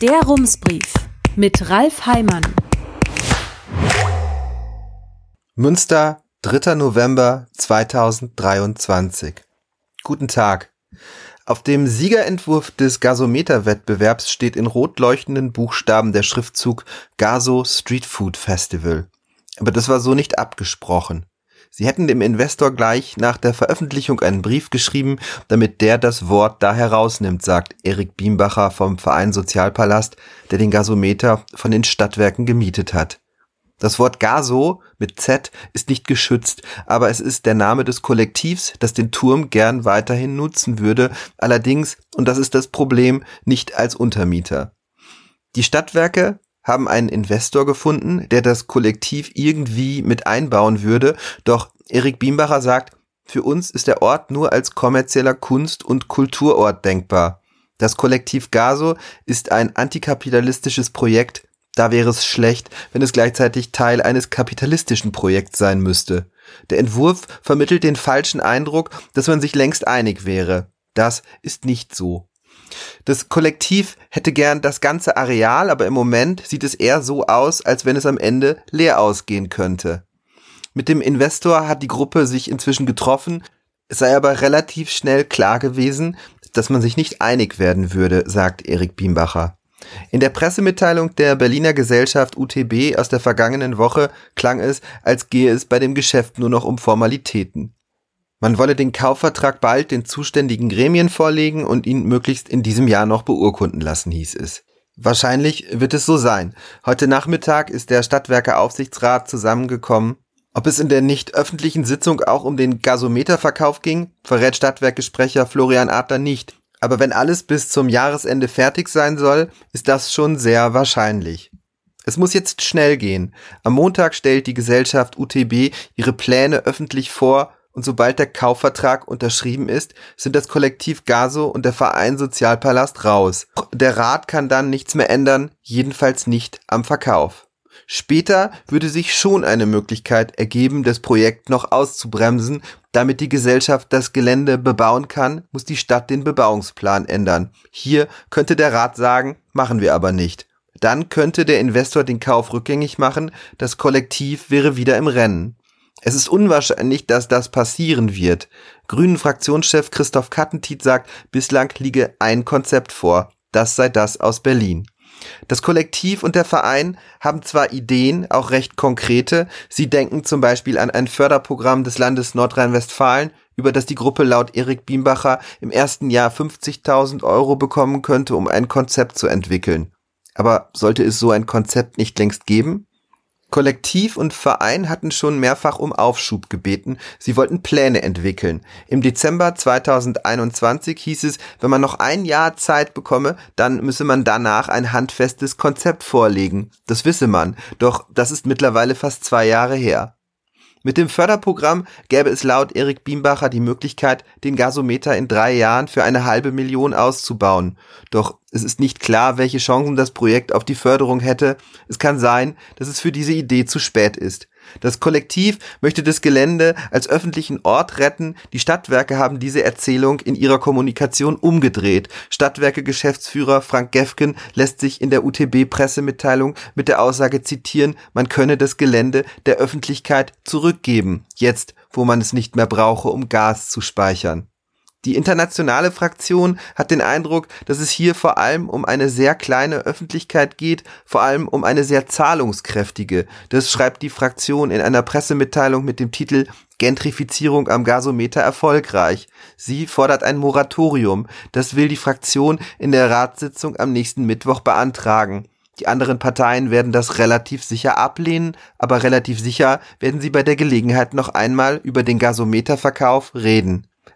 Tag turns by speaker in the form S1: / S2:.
S1: Der Rumsbrief mit Ralf Heimann.
S2: Münster, 3. November 2023. Guten Tag. Auf dem Siegerentwurf des Gasometer-Wettbewerbs steht in rot leuchtenden Buchstaben der Schriftzug Gaso Street Food Festival. Aber das war so nicht abgesprochen. Sie hätten dem Investor gleich nach der Veröffentlichung einen Brief geschrieben, damit der das Wort da herausnimmt, sagt Erik Biembacher vom Verein Sozialpalast, der den Gasometer von den Stadtwerken gemietet hat. Das Wort Gaso mit Z ist nicht geschützt, aber es ist der Name des Kollektivs, das den Turm gern weiterhin nutzen würde, allerdings, und das ist das Problem, nicht als Untermieter. Die Stadtwerke haben einen Investor gefunden, der das Kollektiv irgendwie mit einbauen würde, doch Erik Biembacher sagt, für uns ist der Ort nur als kommerzieller Kunst- und Kulturort denkbar. Das Kollektiv Gaso ist ein antikapitalistisches Projekt, da wäre es schlecht, wenn es gleichzeitig Teil eines kapitalistischen Projekts sein müsste. Der Entwurf vermittelt den falschen Eindruck, dass man sich längst einig wäre. Das ist nicht so. Das Kollektiv hätte gern das ganze Areal, aber im Moment sieht es eher so aus, als wenn es am Ende leer ausgehen könnte. Mit dem Investor hat die Gruppe sich inzwischen getroffen, es sei aber relativ schnell klar gewesen, dass man sich nicht einig werden würde, sagt Erik Biembacher. In der Pressemitteilung der Berliner Gesellschaft UTB aus der vergangenen Woche klang es, als gehe es bei dem Geschäft nur noch um Formalitäten. Man wolle den Kaufvertrag bald den zuständigen Gremien vorlegen und ihn möglichst in diesem Jahr noch beurkunden lassen, hieß es. Wahrscheinlich wird es so sein. Heute Nachmittag ist der Stadtwerke-Aufsichtsrat zusammengekommen. Ob es in der nicht öffentlichen Sitzung auch um den Gasometerverkauf ging, verrät Stadtwerkesprecher Florian Adler nicht. Aber wenn alles bis zum Jahresende fertig sein soll, ist das schon sehr wahrscheinlich. Es muss jetzt schnell gehen. Am Montag stellt die Gesellschaft UTB ihre Pläne öffentlich vor und sobald der Kaufvertrag unterschrieben ist, sind das Kollektiv Gaso und der Verein Sozialpalast raus. Der Rat kann dann nichts mehr ändern, jedenfalls nicht am Verkauf. Später würde sich schon eine Möglichkeit ergeben, das Projekt noch auszubremsen. Damit die Gesellschaft das Gelände bebauen kann, muss die Stadt den Bebauungsplan ändern. Hier könnte der Rat sagen, machen wir aber nicht. Dann könnte der Investor den Kauf rückgängig machen, das Kollektiv wäre wieder im Rennen. Es ist unwahrscheinlich, dass das passieren wird. Grünen Fraktionschef Christoph Kattentiet sagt, bislang liege ein Konzept vor. Das sei das aus Berlin. Das Kollektiv und der Verein haben zwar Ideen, auch recht konkrete. Sie denken zum Beispiel an ein Förderprogramm des Landes Nordrhein-Westfalen, über das die Gruppe laut Erik Biembacher im ersten Jahr 50.000 Euro bekommen könnte, um ein Konzept zu entwickeln. Aber sollte es so ein Konzept nicht längst geben? Kollektiv und Verein hatten schon mehrfach um Aufschub gebeten. Sie wollten Pläne entwickeln. Im Dezember 2021 hieß es, wenn man noch ein Jahr Zeit bekomme, dann müsse man danach ein handfestes Konzept vorlegen. Das wisse man. Doch das ist mittlerweile fast zwei Jahre her. Mit dem Förderprogramm gäbe es laut Erik Biembacher die Möglichkeit, den Gasometer in drei Jahren für eine halbe Million auszubauen. Doch es ist nicht klar, welche Chancen das Projekt auf die Förderung hätte. Es kann sein, dass es für diese Idee zu spät ist. Das Kollektiv möchte das Gelände als öffentlichen Ort retten. Die Stadtwerke haben diese Erzählung in ihrer Kommunikation umgedreht. Stadtwerke-Geschäftsführer Frank Gefgen lässt sich in der UTB-Pressemitteilung mit der Aussage zitieren, man könne das Gelände der Öffentlichkeit zurückgeben, jetzt wo man es nicht mehr brauche, um Gas zu speichern. Die internationale Fraktion hat den Eindruck, dass es hier vor allem um eine sehr kleine Öffentlichkeit geht, vor allem um eine sehr zahlungskräftige. Das schreibt die Fraktion in einer Pressemitteilung mit dem Titel Gentrifizierung am Gasometer erfolgreich. Sie fordert ein Moratorium. Das will die Fraktion in der Ratssitzung am nächsten Mittwoch beantragen. Die anderen Parteien werden das relativ sicher ablehnen, aber relativ sicher werden sie bei der Gelegenheit noch einmal über den Gasometerverkauf reden.